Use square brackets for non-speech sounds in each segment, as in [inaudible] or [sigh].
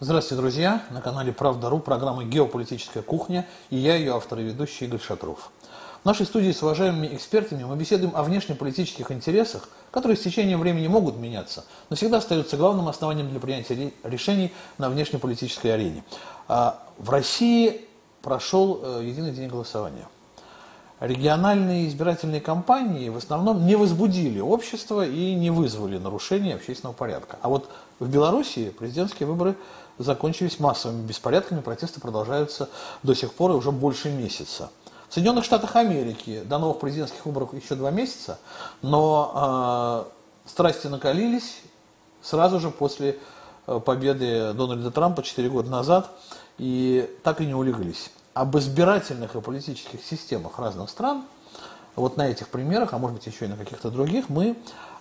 Здравствуйте, друзья! На канале Правда.ру программа «Геополитическая кухня» и я, ее автор и ведущий Игорь Шатров. В нашей студии с уважаемыми экспертами мы беседуем о внешнеполитических интересах, которые с течением времени могут меняться, но всегда остаются главным основанием для принятия решений на внешнеполитической арене. А в России прошел э, единый день голосования – региональные избирательные кампании в основном не возбудили общество и не вызвали нарушения общественного порядка. А вот в Белоруссии президентские выборы закончились массовыми беспорядками, протесты продолжаются до сих пор и уже больше месяца. В Соединенных Штатах Америки до новых президентских выборов еще два месяца, но э, страсти накалились сразу же после э, победы Дональда Трампа 4 года назад и так и не улеглись об избирательных и политических системах разных стран, вот на этих примерах, а может быть еще и на каких-то других, мы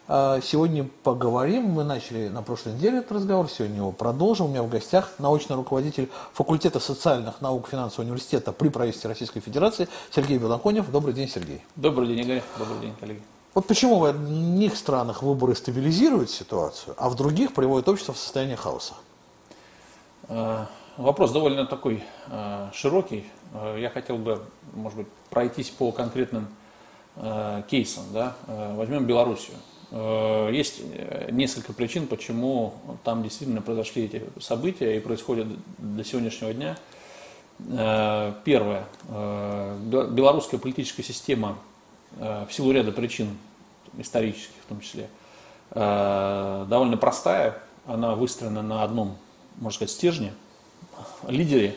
э, сегодня поговорим. Мы начали на прошлой неделе этот разговор, сегодня его продолжим. У меня в гостях научный руководитель факультета социальных наук финансового университета при правительстве Российской Федерации Сергей Белоконев. Добрый день, Сергей. Добрый день, Игорь. Добрый день, коллеги. Вот почему в одних странах выборы стабилизируют ситуацию, а в других приводят общество в состояние хаоса? Вопрос довольно такой э, широкий. Э, я хотел бы, может быть, пройтись по конкретным э, кейсам. Да? Э, возьмем Белоруссию. Э, есть э, несколько причин, почему там действительно произошли эти события и происходят до сегодняшнего дня. Э, первое. Э, белорусская политическая система э, в силу ряда причин, исторических в том числе, э, довольно простая. Она выстроена на одном, можно сказать, стержне – лидере.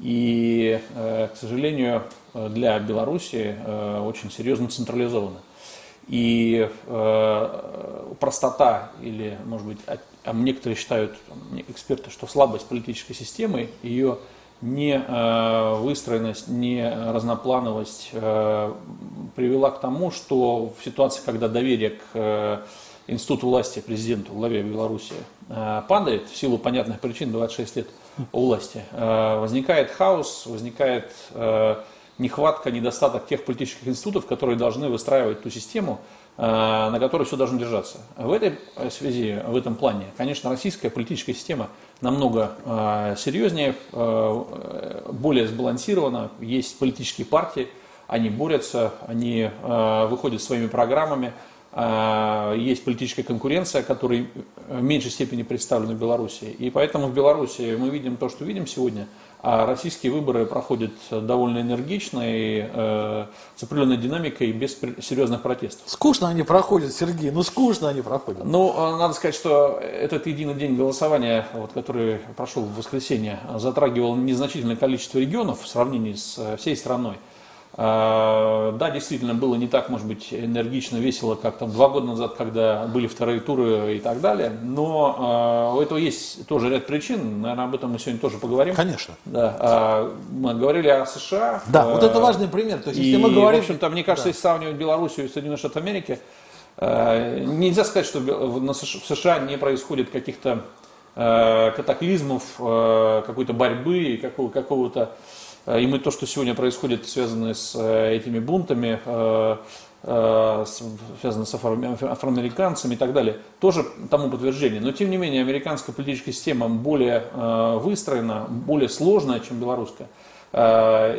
И, э, к сожалению, для Беларуси э, очень серьезно централизовано. И э, простота или, может быть, а некоторые считают, эксперты, что слабость политической системы, ее не выстроенность, не разноплановость привела к тому, что в ситуации, когда доверие к институту власти, президенту, главе Беларуси падает в силу понятных причин 26 лет – у власти. Э, возникает хаос, возникает э, нехватка, недостаток тех политических институтов, которые должны выстраивать ту систему, э, на которой все должно держаться. В этой связи, в этом плане, конечно, российская политическая система намного серьезнее, более сбалансирована. Есть политические партии, они борются, они выходят своими программами, есть политическая конкуренция, которая в меньшей степени представлена в Беларуси. И поэтому в Беларуси мы видим то, что видим сегодня, а российские выборы проходят довольно энергично и э, с определенной динамикой, без серьезных протестов. Скучно они проходят, Сергей, ну скучно они проходят. Ну, а, надо сказать, что этот единый день голосования, вот, который прошел в воскресенье, затрагивал незначительное количество регионов в сравнении с э, всей страной. А, да, действительно, было не так, может быть, энергично, весело, как там два года назад, когда были вторые туры и так далее. Но э, у этого есть тоже ряд причин. Наверное, об этом мы сегодня тоже поговорим. Конечно. Да. Э, мы говорили о США. Да, э, вот это важный пример. То есть, и, если мы говорим... в общем-то, мне кажется, да. если сравнивать Белоруссию и Соединенные Штаты Америки, э, нельзя сказать, что в США не происходит каких-то катаклизмов, какой-то борьбы, какого- какого-то Э, и мы то, что сегодня происходит, связанное с э, этими бунтами, э, связано с афроамериканцами и так далее, тоже тому подтверждение. Но тем не менее, американская политическая система более выстроена, более сложная, чем белорусская.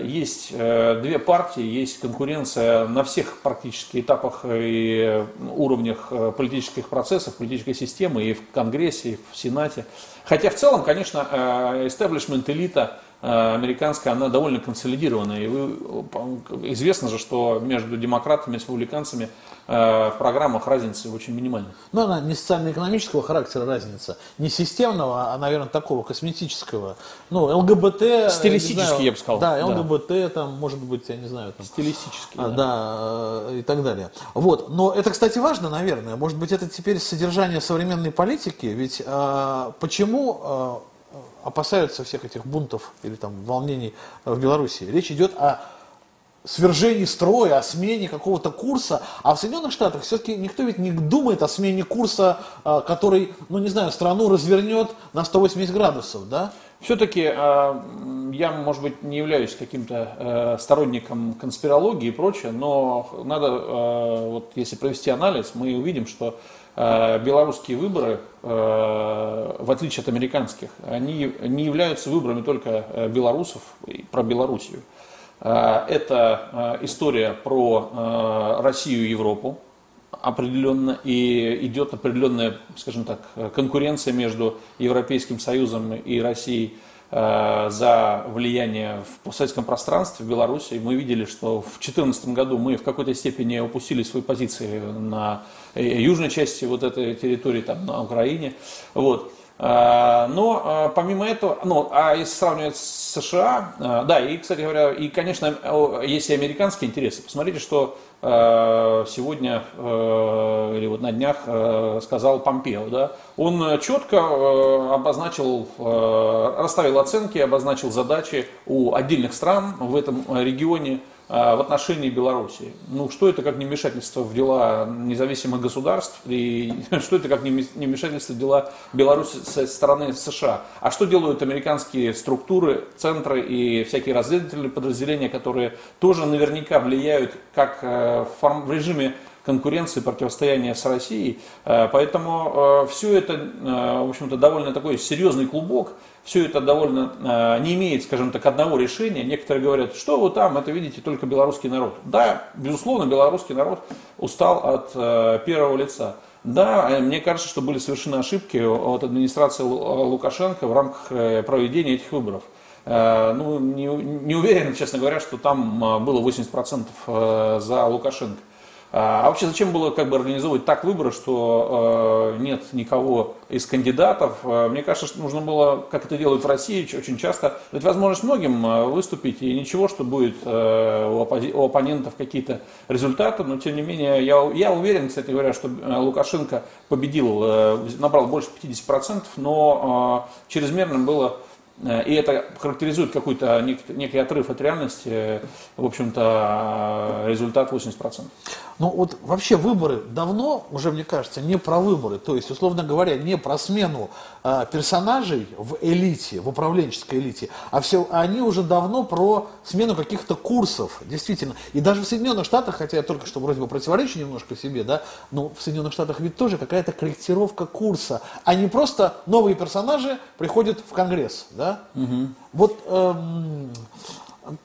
Есть две партии, есть конкуренция на всех практически этапах и уровнях политических процессов, политической системы и в Конгрессе, и в Сенате. Хотя в целом, конечно, истеблишмент, элита Э, американская, она довольно консолидированная. И вы, известно же, что между демократами и республиканцами э, в программах разница очень минимальная. Но она не социально-экономического характера разница, не системного, а, наверное, такого косметического. Ну, ЛГБТ... Стилистически, знаю, я бы сказал. Да, ЛГБТ, да. там, может быть, я не знаю. Там, Стилистически, а, да. да. и так далее. Вот. Но это, кстати, важно, наверное. Может быть, это теперь содержание современной политики. Ведь а, почему... А, опасаются всех этих бунтов или там волнений в Беларуси. Речь идет о свержении строя, о смене какого-то курса. А в Соединенных Штатах все-таки никто ведь не думает о смене курса, а, который, ну не знаю, страну развернет на 180 градусов, да? Все-таки а, я, может быть, не являюсь каким-то э, сторонником конспирологии и прочее, но надо, э, вот если провести анализ, мы увидим, что белорусские выборы, в отличие от американских, они не являются выборами только белорусов, про Белоруссию. Это история про Россию и Европу, определенно, и идет определенная, скажем так, конкуренция между Европейским Союзом и Россией э, за влияние в постсоветском пространстве в Беларуси. Мы видели, что в 2014 году мы в какой-то степени упустили свои позиции на э, южной части вот этой территории, там, на Украине. Вот. Э, но помимо этого, ну, а если сравнивать с США, да, и, кстати говоря, и, конечно, есть и американские интересы. Посмотрите, что Э, сегодня э, или вот на днях э, сказал Помпео. Да? Он четко обозначил, расставил оценки, обозначил задачи у отдельных стран в этом регионе в отношении Беларуси. Ну, что это как невмешательство в дела независимых государств, и [laughs] что это как невмешательство в дела Беларуси со стороны США. А что делают американские структуры, центры и всякие разведывательные подразделения, которые тоже наверняка влияют как э, в режиме конкуренции, противостояния с Россией. Э, поэтому э, все это, в общем-то, довольно такой серьезный клубок, все это довольно э, не имеет, скажем так, одного решения. Некоторые говорят, что вы там, это видите только белорусский народ. Да, безусловно, белорусский народ устал от э, первого лица. Да, э, мне кажется, что были совершены ошибки от администрации Лукашенко в рамках проведения этих выборов. Ну, не, не уверен, честно говоря, что там было 80% за Лукашенко. А, а вообще зачем было как бы организовывать так выборы, что э, нет никого из кандидатов? Э, мне кажется, что нужно было, как это делают в России очень часто, дать возможность многим выступить, и ничего, что будет э, у, оппози- у оппонентов какие-то результаты, но тем не менее я, я уверен, кстати говоря, что Лукашенко победил, э, набрал больше 50%, но э, чрезмерным было и это характеризует какой-то некий отрыв от реальности, в общем-то, результат 80%. Ну вот вообще выборы давно, уже мне кажется, не про выборы, то есть, условно говоря, не про смену э, персонажей в элите, в управленческой элите, а все, они уже давно про смену каких-то курсов, действительно. И даже в Соединенных Штатах, хотя я только что вроде бы противоречу немножко себе, да, но в Соединенных Штатах ведь тоже какая-то корректировка курса, а не просто новые персонажи приходят в Конгресс, да? Угу. Вот эм,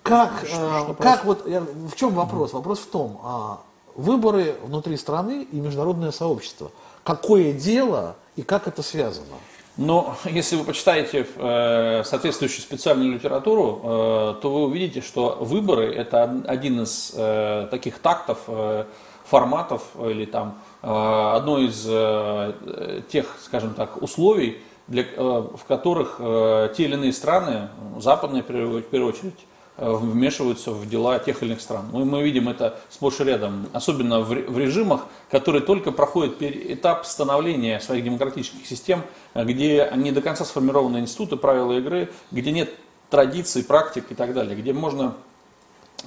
как, э, как вот, я, в чем вопрос? Вопрос в том, а, выборы внутри страны и международное сообщество. Какое дело и как это связано? Но [laughs] если вы почитаете э, соответствующую специальную литературу, э, то вы увидите, что выборы это один из э, таких тактов, э, форматов или там э, одно из э, тех, скажем так, условий, для, э, в которых э, те или иные страны, западные в первую очередь, вмешиваются в дела тех или иных стран. Мы, мы видим это сплошь и рядом, особенно в, в режимах, которые только проходят этап становления своих демократических систем, где не до конца сформированы институты, правила игры, где нет традиций, практик и так далее, где можно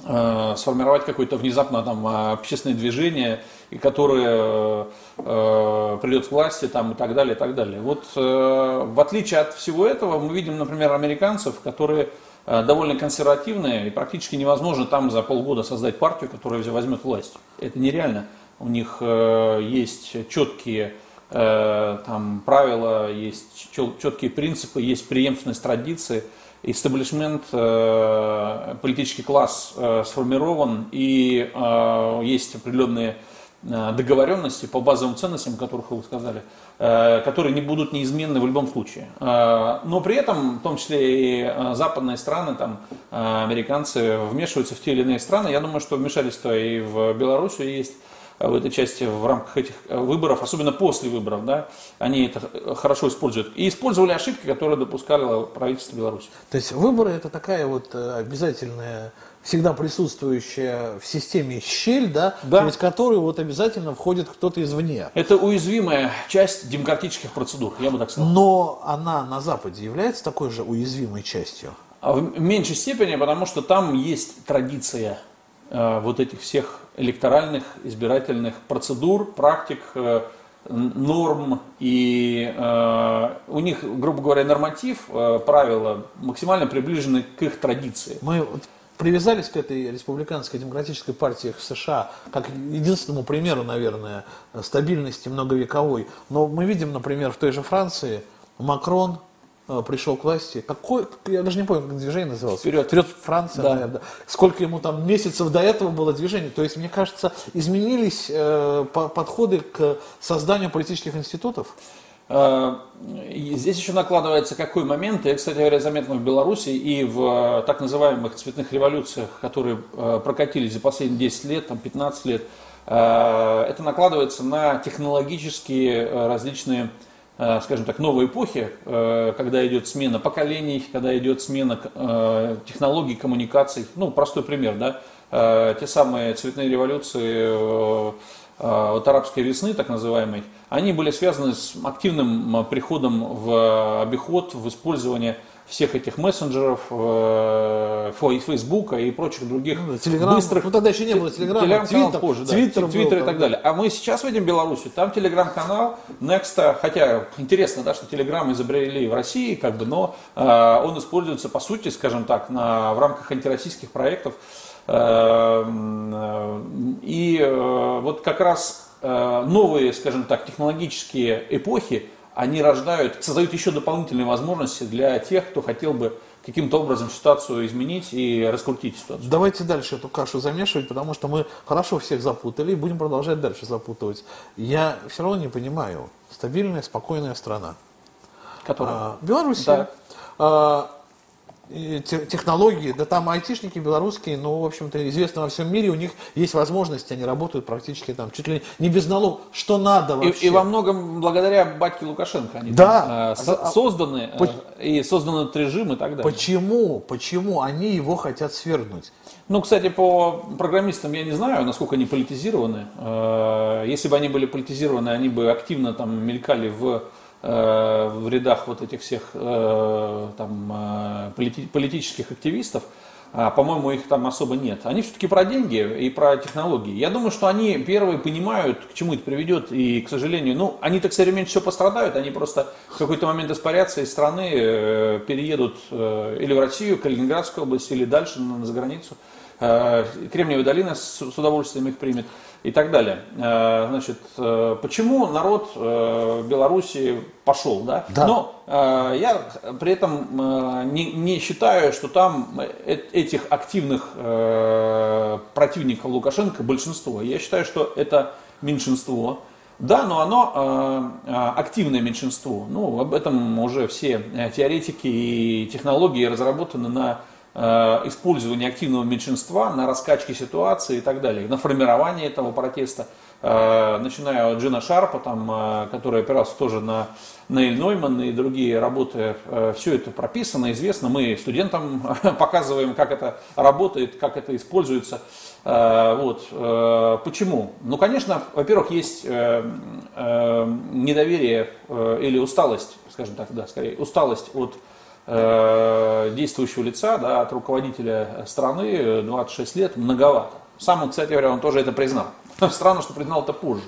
э, сформировать какое-то внезапно там общественное движение, и которое э, придет к власти там, и так далее, и так далее. Вот э, в отличие от всего этого мы видим, например, американцев, которые э, довольно консервативные, и практически невозможно там за полгода создать партию, которая возьмет власть. Это нереально. У них э, есть четкие э, там, правила, есть четкие принципы, есть преемственность традиции – истеблишмент, э, политический класс э, сформирован, и э, есть определенные договоренности по базовым ценностям, о которых вы сказали, которые не будут неизменны в любом случае. Но при этом, в том числе и западные страны, там, американцы вмешиваются в те или иные страны. Я думаю, что вмешательство и в Белоруссию есть в этой части в рамках этих э, выборов, особенно после выборов, да, они это хорошо используют. И использовали ошибки, которые допускали правительство Беларуси. То есть выборы это такая вот э, обязательная всегда присутствующая в системе щель, да, да. через которую вот обязательно входит кто-то извне. Это уязвимая часть демократических процедур, я бы так сказал. Но она на Западе является такой же уязвимой частью? А в меньшей степени, потому что там есть традиция э, вот этих всех электоральных избирательных процедур, практик, э, норм и э, у них, грубо говоря, норматив, э, правила максимально приближены к их традиции. Мы привязались к этой республиканской демократической партии в США как единственному примеру, наверное, стабильности многовековой. Но мы видим, например, в той же Франции Макрон пришел к власти. Какой, я даже не помню, как движение называлось. Вперед. Вперед Франция, Да. наверное. Сколько ему там месяцев до этого было движение. То есть, мне кажется, изменились э, по- подходы к созданию политических институтов. И Здесь еще накладывается какой момент, и, кстати говоря, заметно в Беларуси и в э, так называемых цветных революциях, которые э, прокатились за последние 10 лет, там, 15 лет, э, это накладывается на технологические э, различные, скажем так, новые эпохи, э, когда идет смена поколений, когда идет смена э, технологий коммуникаций. Ну, простой пример, да, Э, те самые цветные революции, э, э, вот арабской весны, так называемой, они были связаны с активным э, приходом в обиход, в использование всех этих мессенджеров, э, Фейсбука и прочих других Ну да, Телеграм. быстрых Ну, тогда еще не было Телеграма, Телеграм-канал Твиттер, позже, да, Твиттер Твиттер и так да. далее. А мы сейчас видим Беларусь, там телеграм-канал Next, хотя интересно, да, что телеграм изобрели в России, как бы, но э, он используется по сути, скажем так, на, в рамках антироссийских проектов. Э, э, И э, вот как раз э, новые, скажем так, технологические эпохи, они рождают, создают еще дополнительные возможности для тех, кто хотел бы каким-то образом ситуацию изменить и раскрутить ситуацию. Давайте дальше эту кашу замешивать, потому что мы хорошо всех запутали и будем продолжать дальше запутывать. Я все равно не понимаю. Стабильная, спокойная страна. Которая- А, Белоруссия. Да. А, технологии, да там айтишники белорусские, ну, в общем-то, известно во всем мире, у них есть возможности, они работают практически там, чуть ли не без налогов, что надо И, вообще. и во многом благодаря батьке Лукашенко они Да. там, э, со- А- созданы э, Поч- и создан этот режим и так далее. Почему? Почему они его хотят свергнуть? Ну, кстати, по программистам я не знаю, насколько они политизированы. Э, Если бы они были политизированы, они бы активно там мелькали в, в рядах вот этих всех э, там, э, полити- политических активистов. А, по-моему, их там особо нет. Они все-таки про деньги и про технологии. Я думаю, что они первые понимают, к чему это приведет. И, к сожалению, ну, они так все меньше всего пострадают. Они просто в какой-то момент испарятся из страны, э, переедут э, или в Россию, Калининградскую область, или дальше на, на заграницу. Э, Кремниевая долина с, удовольствием их примет и так далее. Э, Значит, э, почему народ Беларуси пошел, да? Да. Но я при этом не, не считаю, что там этих активных противников Лукашенко большинство. Я считаю, что это меньшинство. Да, но оно активное меньшинство. Ну, об этом уже все теоретики и технологии разработаны на э, использовании активного меньшинства, на раскачке ситуации и так далее, на формировании этого протеста. Э, начиная от Джина Шарпа, там, э, который опирался тоже на Нейль Нойман и другие работы, все это прописано, известно. Мы студентам [laughs] показываем, как это работает, как это используется. Вот. Почему? Ну, конечно, во-первых, есть недоверие или усталость, скажем так, да, скорее, усталость от действующего лица, да, от руководителя страны, э, 26 лет, многовато. Сам он, кстати говоря, он тоже это признал. [laughs] Странно, что признал это позже.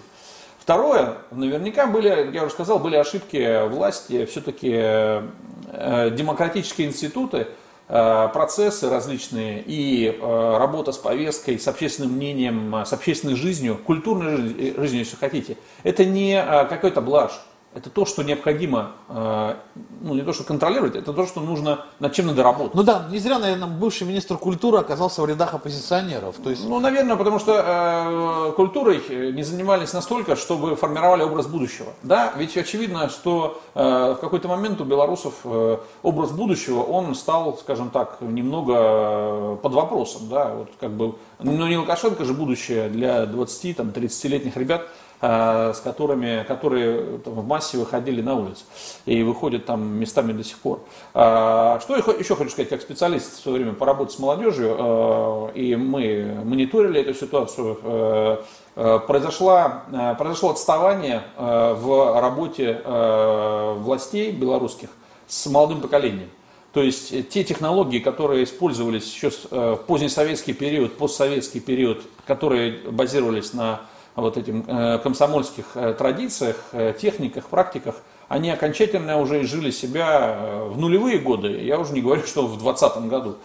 Второе, наверняка были, я уже сказал, были ошибки власти, все-таки э, демократические институты, э, процессы различные и э, работа с повесткой, с общественным мнением, э, с общественной жизнью, культурной жизнью, если хотите, это не э, какой-то блажь. Это то, что необходимо, э, ну не то, что контролировать, это то, что нужно, над чем надо работать. Ну да, не зря, наверное, бывший министр культуры оказался в рядах оппозиционеров. То есть Ну, наверное, потому что э, культурой не занимались настолько, чтобы формировали образ будущего. Да, ведь очевидно, что э, в какой-то момент у белорусов э, образ будущего, он стал, скажем так, немного э, под вопросом. Да, вот как бы, ну не Лукашенко же будущее для 20-30-летних ребят, э, с которыми, которые там, в массе выходили на улицу и выходят там местами до сих пор. А, Что еще хочу сказать, как специалист в свое время по работе с молодежью, э, и мы мониторили эту ситуацию, э, э, произошло, э, произошло отставание э, в работе э, властей белорусских с молодым поколением. То есть э, те технологии, которые использовались еще э, в позднесоветский период, постсоветский период, которые базировались на вот этим э, комсомольских э, традициях, э, техниках, практиках, они окончательно уже изжили себя в нулевые годы, я уже не говорю, что в 2020 году.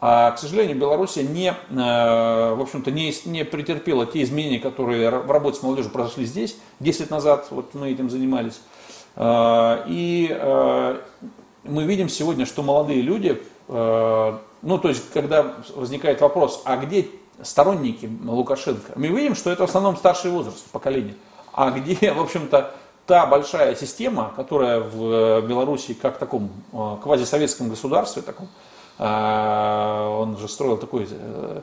А, к сожалению, Беларусь не, в общем-то, не, не претерпела те изменения, которые в работе с молодежью произошли здесь. 10 лет назад вот мы этим занимались. И мы видим сегодня, что молодые люди, ну, то есть, когда возникает вопрос, а где сторонники Лукашенко, мы видим, что это в основном старший возраст поколения. А где, [laughs] в общем-то, та большая система, которая в Беларуси как в таком э, квазисоветском государстве, таком, э, он же строил такой э,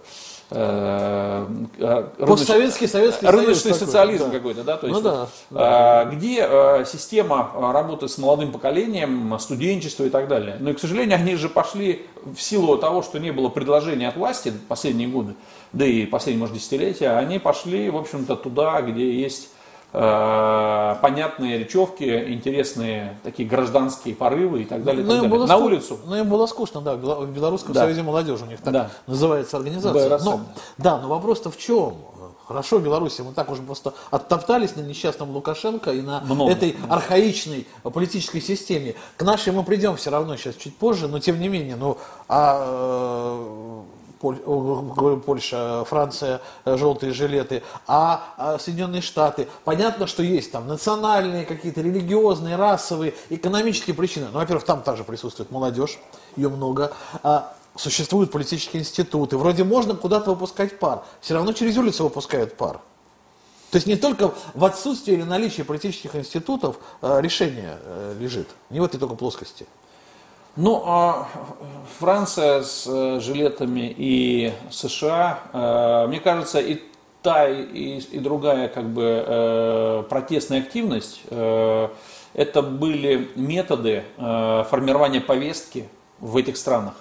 Постсоветский Советский рыночный Союз социализм такой, какой-то, да, то есть, ну, да, да. где система работы с молодым поколением, студенчество и так далее. Но, и, к сожалению, они же пошли в силу того, что не было предложения от власти последние годы, да и последние, может, десятилетия, они пошли, в общем-то, туда, где есть э, понятные речевки, интересные такие гражданские порывы и так далее. Ну, так далее. На улицу. Ну, им было скучно, да, в Белорусском да. союзе молодежи у них так да. называется организация. Но, да, но вопрос-то в чем? Хорошо, Беларуси, мы так уже просто оттоптались на несчастном Лукашенко и на Много. этой архаичной политической системе. К нашей мы придем все равно сейчас чуть позже, но тем не менее, ну, а, Польша, Франция, э, желтые жилеты, а, а Соединенные Штаты. Понятно, что есть там национальные какие-то религиозные, расовые, экономические причины. Ну, во-первых, там также присутствует молодежь, ее много. А, существуют политические институты. Вроде можно куда-то выпускать пар. Все равно через улицу выпускают пар. То есть не только в отсутствии или наличии политических институтов э, решение э, лежит. Не в этой только плоскости. Ну, а Франция с э, жилетами и США, э, мне кажется, и та, и, и другая как бы э, протестная активность, это были методы формирования повестки в этих странах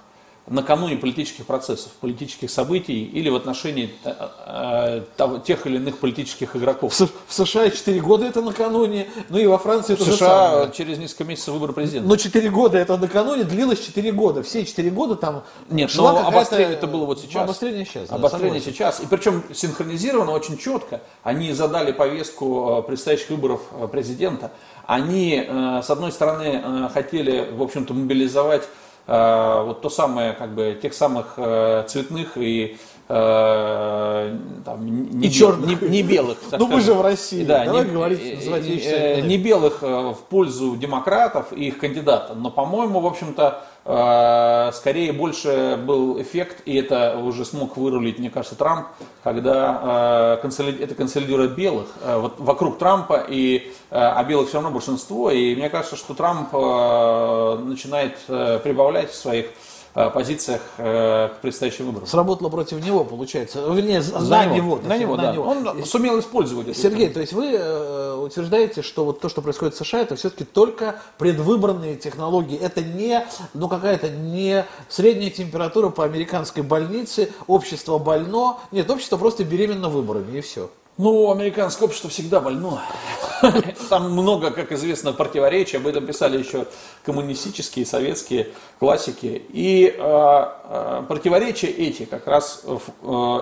накануне политических процессов, политических событий или в отношении э, э, тех или иных политических игроков. В, в США 4 года это накануне, ну и во Франции это США самое. через несколько месяцев выборы президента. Но 4 года это накануне длилось 4 года. Все 4 года там Нет, но обострение это было вот сейчас. Обострение сейчас. Обострение да, сейчас. И причем синхронизировано очень четко. Они задали повестку э, предстоящих выборов президента. Они, с одной стороны, хотели, в общем-то, мобилизовать вот то самое, как бы, тех самых э, цветных и э, там, не, и черных. Не, не белых. Ну мы же в России. Да, Давай не, говорить, называть вещи. Не белых в пользу демократов и их кандидата. Но, по-моему, в общем-то, скорее больше был эффект, и это уже смог вырулить, мне кажется, Трамп, когда а, это консолидирует белых а, вот вокруг Трампа, и, а белых все равно большинство, и мне кажется, что Трамп начинает прибавлять в своих позициях э, к предстоящим выборам. Сработало против него, получается. Вернее, за на него. него на него, на да. Него. Он сумел использовать это. Сергей, то есть вы э, утверждаете, что вот то, что происходит в США, это все-таки только предвыборные технологии. Это не ну, какая-то не средняя температура по американской больнице, общество больно. Нет, общество просто беременно выборами, и все. Ну, американское общество всегда больно. [laughs] Там много, как известно, противоречий. Об этом писали еще коммунистические, советские классики. И э, э, противоречия эти как раз э,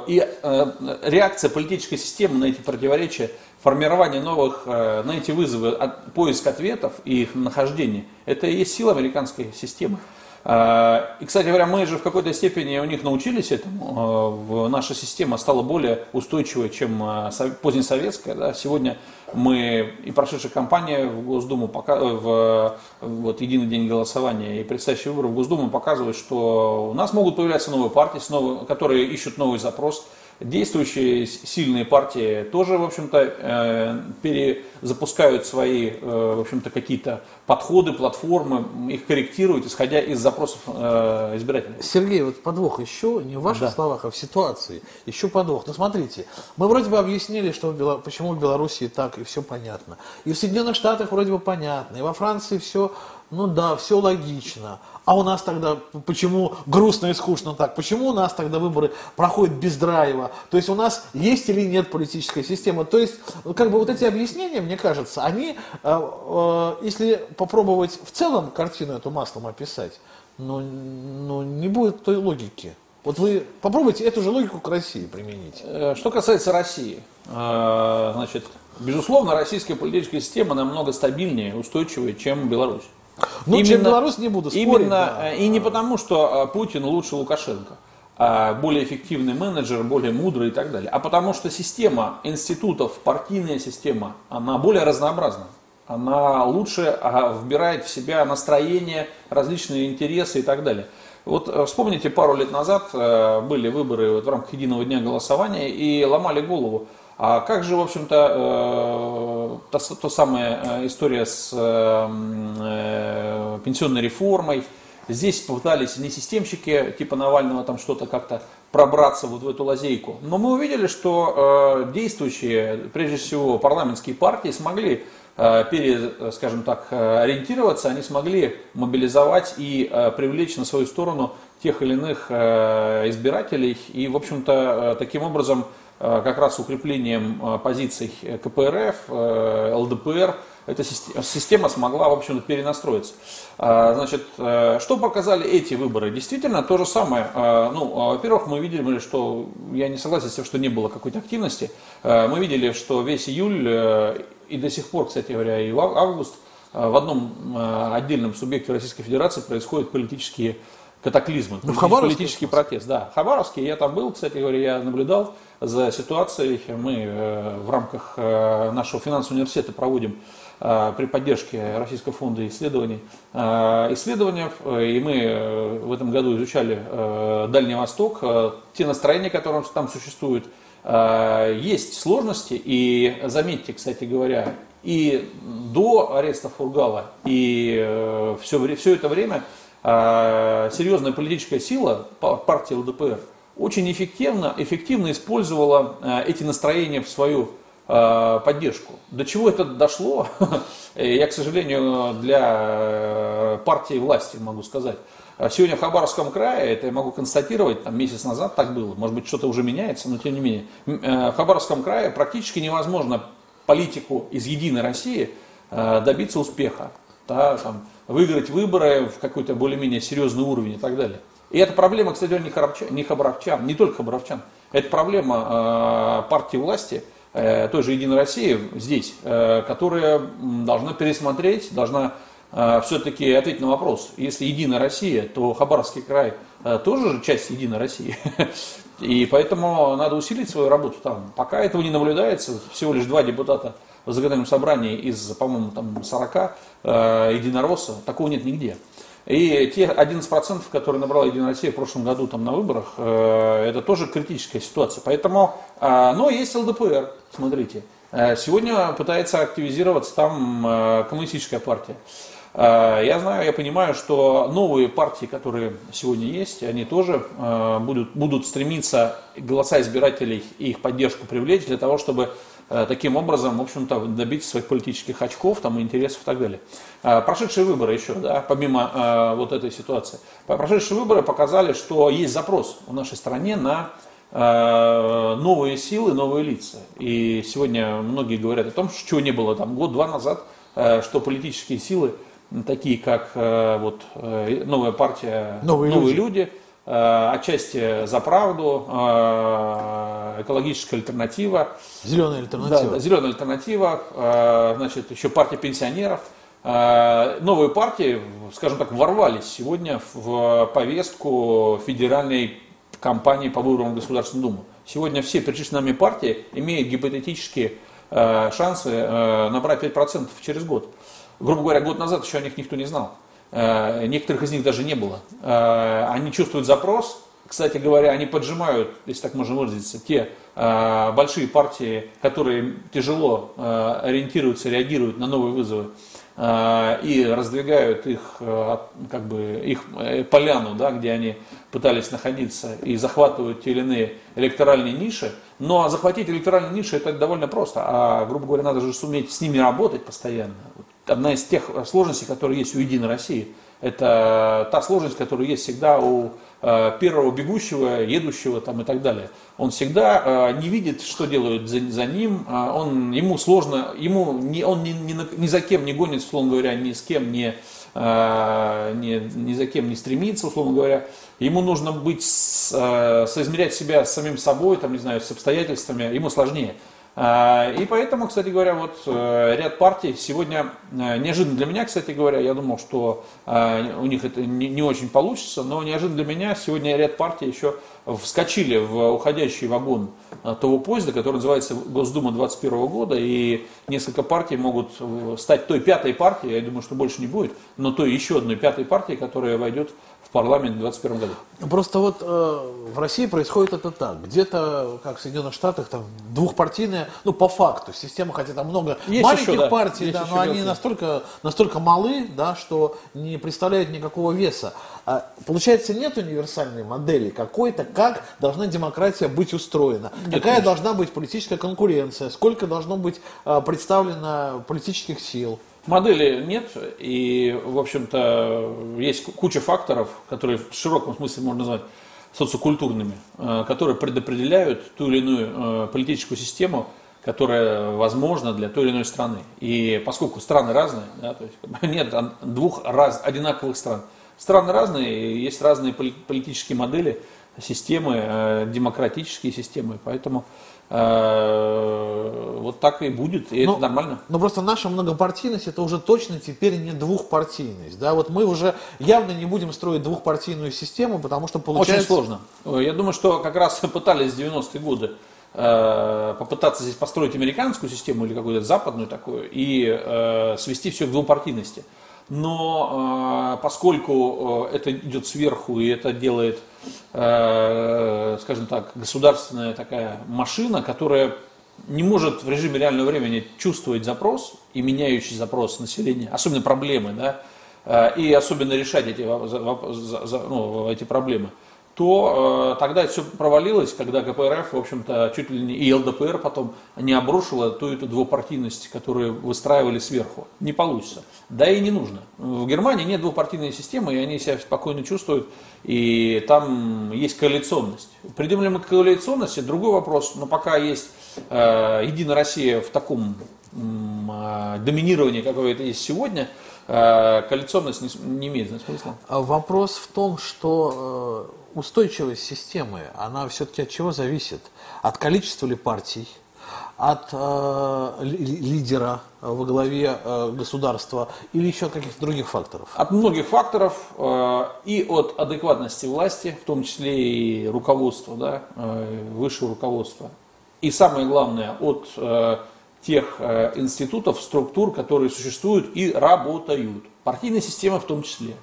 и э, реакция политической системы на эти противоречия, формирование новых, э, на эти вызовы, от, поиск ответов и их нахождение, это и есть сила американской системы. А, и, кстати говоря, мы же в какой-то степени у них научились этому. А, наша система стала более устойчивой, чем а, позднесоветская. Да. Сегодня мы и прошедшая кампания в Госдуму, в вот, единый день голосования и предстоящие выборы в Госдуму показывают, что у нас могут появляться новые партии, которые ищут новый запрос – Действующие сильные партии тоже, в общем-то, э, перезапускают свои, э, в общем-то, какие-то подходы, платформы, их корректируют, исходя из запросов э, избирателей. Сергей, вот подвох еще не в ваших да. словах, а в ситуации. Еще подвох. Ну, смотрите, мы вроде бы объяснили, что в Бело... почему в Беларуси так, и все понятно. И в Соединенных Штатах вроде бы понятно, и во Франции все, ну да, все логично. А у нас тогда почему грустно и скучно так? Почему у нас тогда выборы проходят без драйва? То есть у нас есть или нет политическая система? То есть как бы вот эти объяснения, мне кажется, они, э, э, если попробовать в целом картину эту маслом описать, ну, ну не будет той логики. Вот вы попробуйте эту же логику к России применить. Э, что касается России, значит, безусловно, российская политическая система намного стабильнее, устойчивее, чем Беларусь. Ну, именно, чем Беларусь не буду спорить. Именно, да. и не потому, что а, Путин лучше Лукашенко. а более эффективный менеджер, более мудрый и так далее, а потому что система институтов, партийная система, она более разнообразна. Она лучше а, вбирает в себя настроение, различные интересы и так далее. Вот э, вспомните, пару лет назад э, были выборы вот в рамках единого дня голосования и ломали голову. А как же, в общем-то, э, та, та самая история с пенсионной реформой, Здесь попытались не системщики типа Навального там что-то как-то пробраться вот в эту лазейку. Но мы увидели, что э, действующие, прежде всего, парламентские партии смогли э, пере, скажем так, э, ориентироваться, они смогли мобилизовать и э, привлечь на свою сторону тех или иных э, избирателей. И, в общем-то, э, таким образом, э, как раз укреплением э, позиций КПРФ, э, ЛДПР, эта система смогла, в общем-то, перенастроиться. Значит, э, что показали эти выборы? Действительно, то же самое. Ну, а, во-первых, мы видели, что, я не согласен с тем, что не было какой-то активности. Мы видели, что весь июль э, и до сих пор, кстати говоря, и август в одном отдельном субъекте Российской Федерации происходят политические катаклизмы, ну, политический протест. Да, Хабаровский, я там был, кстати говоря, я наблюдал за ситуацией. Мы э, в рамках нашего финансового университета проводим Э, при поддержке Российского фонда исследований, э, исследования, и мы э, в этом году изучали Дальний Восток, те настроения, которые там существуют, есть сложности, и заметьте, кстати говоря, и до ареста Фургала, и все, все это время серьезная политическая сила партии ЛДПР очень эффективно, эффективно использовала эти настроения в свою Э, поддержку. До чего это дошло, [laughs] я, к сожалению, для э, партии власти могу сказать. Сегодня в Хабаровском крае, это я могу констатировать, там месяц назад так было, может быть что-то уже меняется, но тем не менее. Э, в Хабаровском крае практически невозможно политику из «Единой России» добиться успеха, да, там, выиграть выборы в какой-то более-менее серьезный уровень и так далее. И эта проблема, кстати, не, хабаровчан, не хабаровчан, не только хабаровчан, это проблема партии власти – Э, той же Единой России здесь, э, которая должна пересмотреть, должна э, все-таки ответить на вопрос, если Единая Россия, то Хабаровский край тоже же часть Единой России. [laughs] И поэтому надо усилить свою работу там. Пока этого не наблюдается, всего лишь два депутата в законодательном собрании из, по-моему, там 40 единоросса, такого нет нигде. И те 11%, которые набрала Единая Россия в прошлом году там, на выборах, э, это тоже критическая ситуация. Поэтому, э, но есть ЛДПР, смотрите. Э, сегодня пытается активизироваться там э, коммунистическая партия. Я знаю, я понимаю, что новые партии, которые сегодня есть, они тоже будут, будут стремиться голоса избирателей и их поддержку привлечь для того, чтобы таким образом, в общем-то, добиться своих политических очков, там, интересов и так далее. Э, прошедшие выборы еще, да, помимо э, вот этой ситуации, прошедшие выборы показали, что есть запрос в нашей стране на новые силы, новые лица. И сегодня многие говорят о том, что чего не было там год-два назад, что политические силы, такие как вот, новая партия «Новые, новые люди», люди Э, отчасти за правду, э, экологическая альтернатива. Зеленая альтернатива. Да, зеленая альтернатива, э, значит, еще партия пенсионеров. Новые партии, скажем так, ворвались сегодня в повестку федеральной кампании по выборам в Государственную Думу. Сегодня все перечисленные партии имеют гипотетические шансы набрать 5% через год. Грубо говоря, год назад еще о них никто не знал. Э, некоторых из них даже не было. Э, они чувствуют запрос, кстати говоря, они поджимают, если так можно выразиться, те э, большие партии, которые тяжело ориентируются, реагируют на новые вызовы и раздвигают их, как бы, их поляну, да, где они пытались находиться, и захватывают те или иные электоральные ниши. Но захватить электоральные ниши это довольно просто, а, грубо говоря, надо же суметь с ними работать постоянно одна из тех сложностей, которые есть у Единой России. Это та сложность, которая есть всегда у э, первого бегущего, едущего там, и так далее. Он всегда э, не видит, что делают за, за ним, э, он, ему сложно, ему не, он ни, ни, ни за кем не гонится, условно говоря, ни с кем не, ни, ни за кем не стремится, условно говоря. Ему нужно быть, соизмерять себя с самим собой, там, не знаю, с обстоятельствами, ему сложнее. А, и поэтому, кстати говоря, вот э, ряд партий сегодня, э, неожиданно для меня, кстати говоря, я думал, что э, у них это не очень получится, но неожиданно для меня сегодня ряд партий еще вскочили в уходящий вагон того поезда, который называется Госдума 2021 года, и несколько партий могут стать той пятой партией, я думаю, что больше не будет, но той еще одной пятой партией, которая войдет парламент в 2021 году. Просто вот э, в России происходит это так. Где-то, как в Соединенных Штатах, там двухпартийная, ну по факту, система, хотя там много есть маленьких еще, да, партий, да, но они настолько, настолько малы, да, что не представляют никакого веса. А, получается, нет универсальной модели какой-то, как должна демократия быть устроена, нет, какая конечно. должна быть политическая конкуренция, сколько должно быть э, представлено политических сил. Модели нет, и, в общем-то, есть куча факторов, которые в широком смысле можно назвать социокультурными, э, которые предопределяют ту или иную э, политическую систему, которая возможна для той или иной страны. И поскольку страны разные, да, то есть [laughs] нет двух раз, одинаковых стран. Страны разные, есть разные политические модели, системы, э, демократические системы, поэтому так и будет, и но, это нормально. Но просто наша многопартийность это уже точно теперь не двухпартийность. Да? Вот мы уже явно не будем строить двухпартийную систему, потому что получается... Очень сложно. Я думаю, что как раз [laughs] пытались в 90-е годы э, попытаться здесь построить американскую систему или какую-то западную такую и э, свести все к двухпартийности. Но поскольку это идет сверху и это делает Э, скажем так, государственная такая машина, которая не может в режиме реального времени чувствовать запрос и меняющий запрос населения, особенно проблемы, да, э, и особенно решать эти, ну, эти проблемы то э, тогда это все провалилось, когда КПРФ, в общем-то, чуть ли не и ЛДПР потом не обрушила ту эту двупартийность, которую выстраивали сверху. Не получится. Да и не нужно. В Германии нет двупартийной системы, и они себя спокойно чувствуют, и там есть коалиционность. Придем ли мы к коалиционности, другой вопрос, но пока есть Единая Россия в таком э, доминировании, какое это есть сегодня, э, коалиционность не, не имеет смысла. А вопрос в том, что э устойчивость системы, она все-таки от чего зависит? От количества ли партий, от э, лидера во главе э, государства или еще от каких-то других факторов? От многих факторов э, и от адекватности власти, в том числе и руководства, да, э, высшего руководства. И самое главное, от э, тех э, институтов, структур, которые существуют и работают. Партийная система в том числе.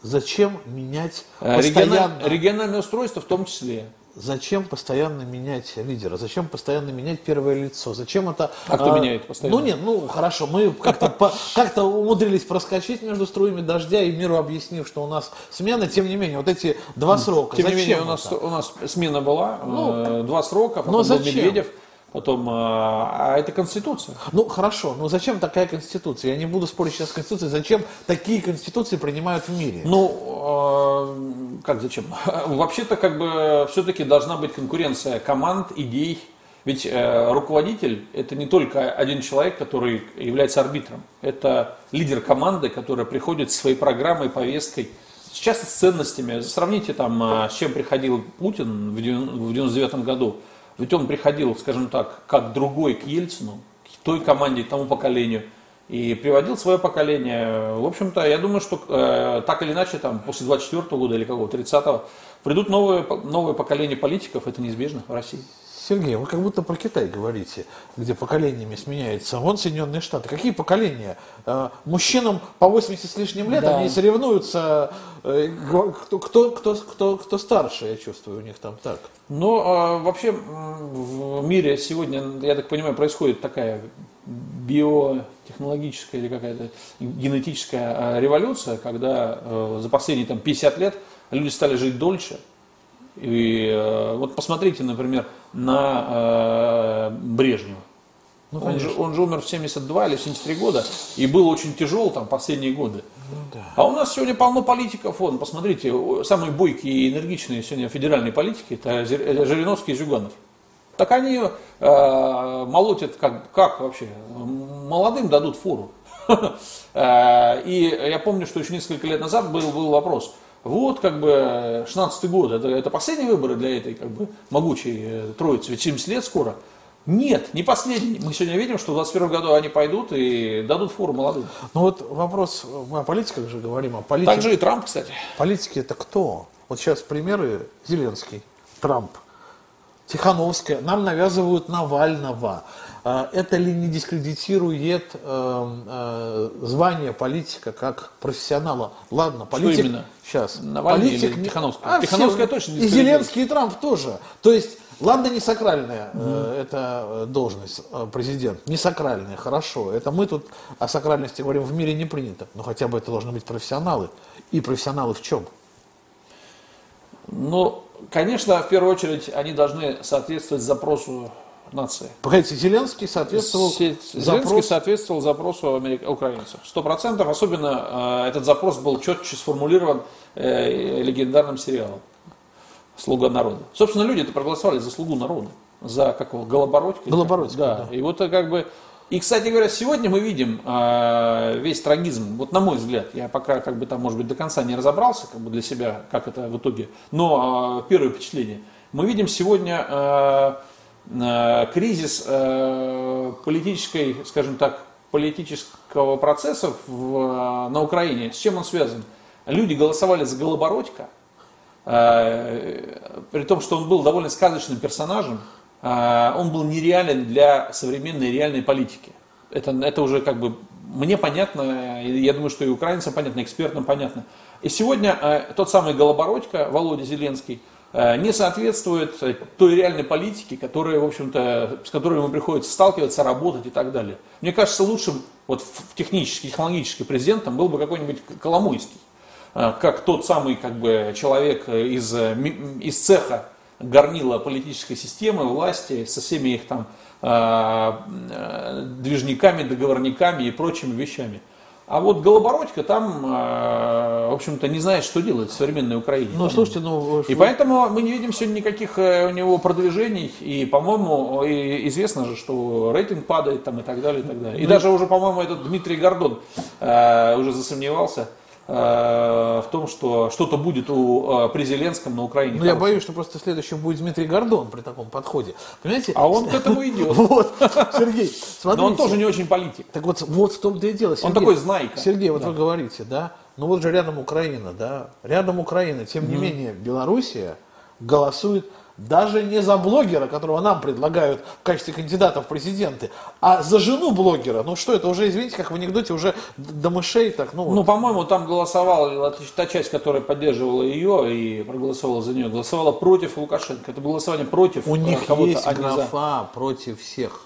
Зачем менять э, постоянно... Региональное устройство в том числе. Зачем постоянно менять лидера? Зачем постоянно менять первое лицо? Зачем это... А кто а, меняет постоянно? Ну нет, ну хорошо, мы как-то как умудрились проскочить между струями дождя и миру объяснив, что у нас смена, тем не менее, вот эти два срока. Тем не менее, у нас, у нас смена была, ну, э, два срока, потом но зачем? был Медведев. Потом, а, а это Конституция. Ну хорошо, но зачем такая Конституция? Я не буду спорить сейчас с Конституцией. Зачем такие Конституции принимают в мире? Ну, э, как зачем? [laughs] Вообще-то как бы все-таки должна быть конкуренция команд, идей. Ведь э, руководитель это не только один человек, который является арбитром. Это лидер команды, который приходит со своей программой, повесткой, часто с ценностями. Сравните там, с чем приходил Путин в 1999 году ведь он приходил, скажем так, как другой к Ельцину, к той команде, к тому поколению, и приводил свое поколение. В общем-то, я думаю, что э, так или иначе, там, после 24 -го года или какого, 30-го, придут новые, новое поколение политиков, это неизбежно в России. Сергей, вы как будто про Китай говорите, где поколениями сменяется. Вон Соединенные Штаты. Какие поколения? Э, мужчинам по 80 с лишним лет, да. они соревнуются, э, кто, кто, кто, кто, кто старше, я чувствую, у них там так. Но а, вообще в мире сегодня, я так понимаю, происходит такая биотехнологическая или какая-то генетическая а, революция, когда э, за последние там, 50 лет люди стали жить дольше, и э, вот посмотрите, например, на э, Брежнева. Ну, он, же, он же умер в 72 или 73 года и был очень тяжел там последние годы. Ну, да. А у нас сегодня полно политиков. Вон, посмотрите, самые бойкие и энергичные сегодня федеральные политики это Жириновский и Зюганов. Так они э, молотят как, как вообще? Молодым дадут фору. [laughs] Э, и я помню, что еще несколько лет назад был, был вопрос – вот как бы 16 год, это, это последние выборы для этой как бы могучей э, троицы, ведь 70 лет скоро. Нет, не последний. Мы сегодня видим, что в 2021 году они пойдут и дадут фору молодым. Ну вот вопрос, мы о политиках же говорим, о политике. Так же и Трамп, кстати. Политики это кто? Вот сейчас примеры Зеленский, Трамп, Тихановская. Нам навязывают Навального. А, это ли не дискредитирует э, э, звание политика как профессионала? Ладно, политик... Что именно? Сейчас. Навальный политик... или Тихановская? А, Тихановская все... точно И Зеленский, и Трамп тоже. То есть Ладно, не сакральная угу. э, это должность, э, президент. Не сакральная, хорошо. Это мы тут о сакральности говорим, в мире не принято. Но хотя бы это должны быть профессионалы. И профессионалы в чем? Ну, конечно, в первую очередь они должны соответствовать запросу нации. Погодите, Зеленский соответствовал Зеленский запрос... соответствовал запросу америк... украинцев. Сто процентов. Особенно э, этот запрос был четче сформулирован э, легендарным сериалом слуга народа. Собственно, люди это проголосовали за слугу народа, за какого Голобородько. Голобородько, да. да. И вот как бы и, кстати говоря, сегодня мы видим э, весь трагизм, вот на мой взгляд, я пока как бы там, может быть, до конца не разобрался как бы для себя, как это в итоге, но э, первое впечатление. Мы видим сегодня э, э, кризис э, политической, скажем так, политического процесса в, на Украине. С чем он связан? Люди голосовали за Голобородько, Э, при том, что он был довольно сказочным персонажем, э, он был нереален для современной реальной политики. Это, это уже как бы мне понятно, я думаю, что и украинцам понятно, экспертам понятно. И сегодня э, тот самый Голобородько, Володя Зеленский, не соответствует той реальной политике, которая, в общем-то, с которой ему приходится сталкиваться, работать и так далее. Мне кажется, лучшим вот технически, технологически президентом был бы какой-нибудь Коломойский. Э, как тот самый как бы, человек из, э, из цеха горнила политической системы, власти, со всеми их там э, движниками, договорниками и прочими вещами. А вот Голобородько там, в общем-то, не знает, что делать в современной Украине. Ну, слушайте, ну... И поэтому мы не видим сегодня никаких у него продвижений. И, по-моему, известно же, что рейтинг падает там и так далее, и так далее. И ну, даже уже, по-моему, этот Дмитрий Гордон уже засомневался Э, в том, что что-то будет у, э, при Зеленском на Украине. Ну, я боюсь, что просто следующим будет Дмитрий Гордон при таком подходе. Понимаете? А он к этому идет. [laughs] Вот, Сергей, смотрите. Но он тоже не очень политик. Так вот, вот в том-то и дело. Он такой знайка. Сергей, вот вы говорите, да, ну вот же рядом Украина, да, рядом Украина, тем не менее Белоруссия голосует даже не за блогера, которого нам предлагают в качестве кандидата в президенты, а за жену блогера. Ну что это уже, извините, как в анекдоте, уже до мышей так. Ну, ну по-моему, там голосовала та часть, которая поддерживала ее и проголосовала за нее, голосовала против Лукашенко. Это было голосование против У них есть а графа за... против всех.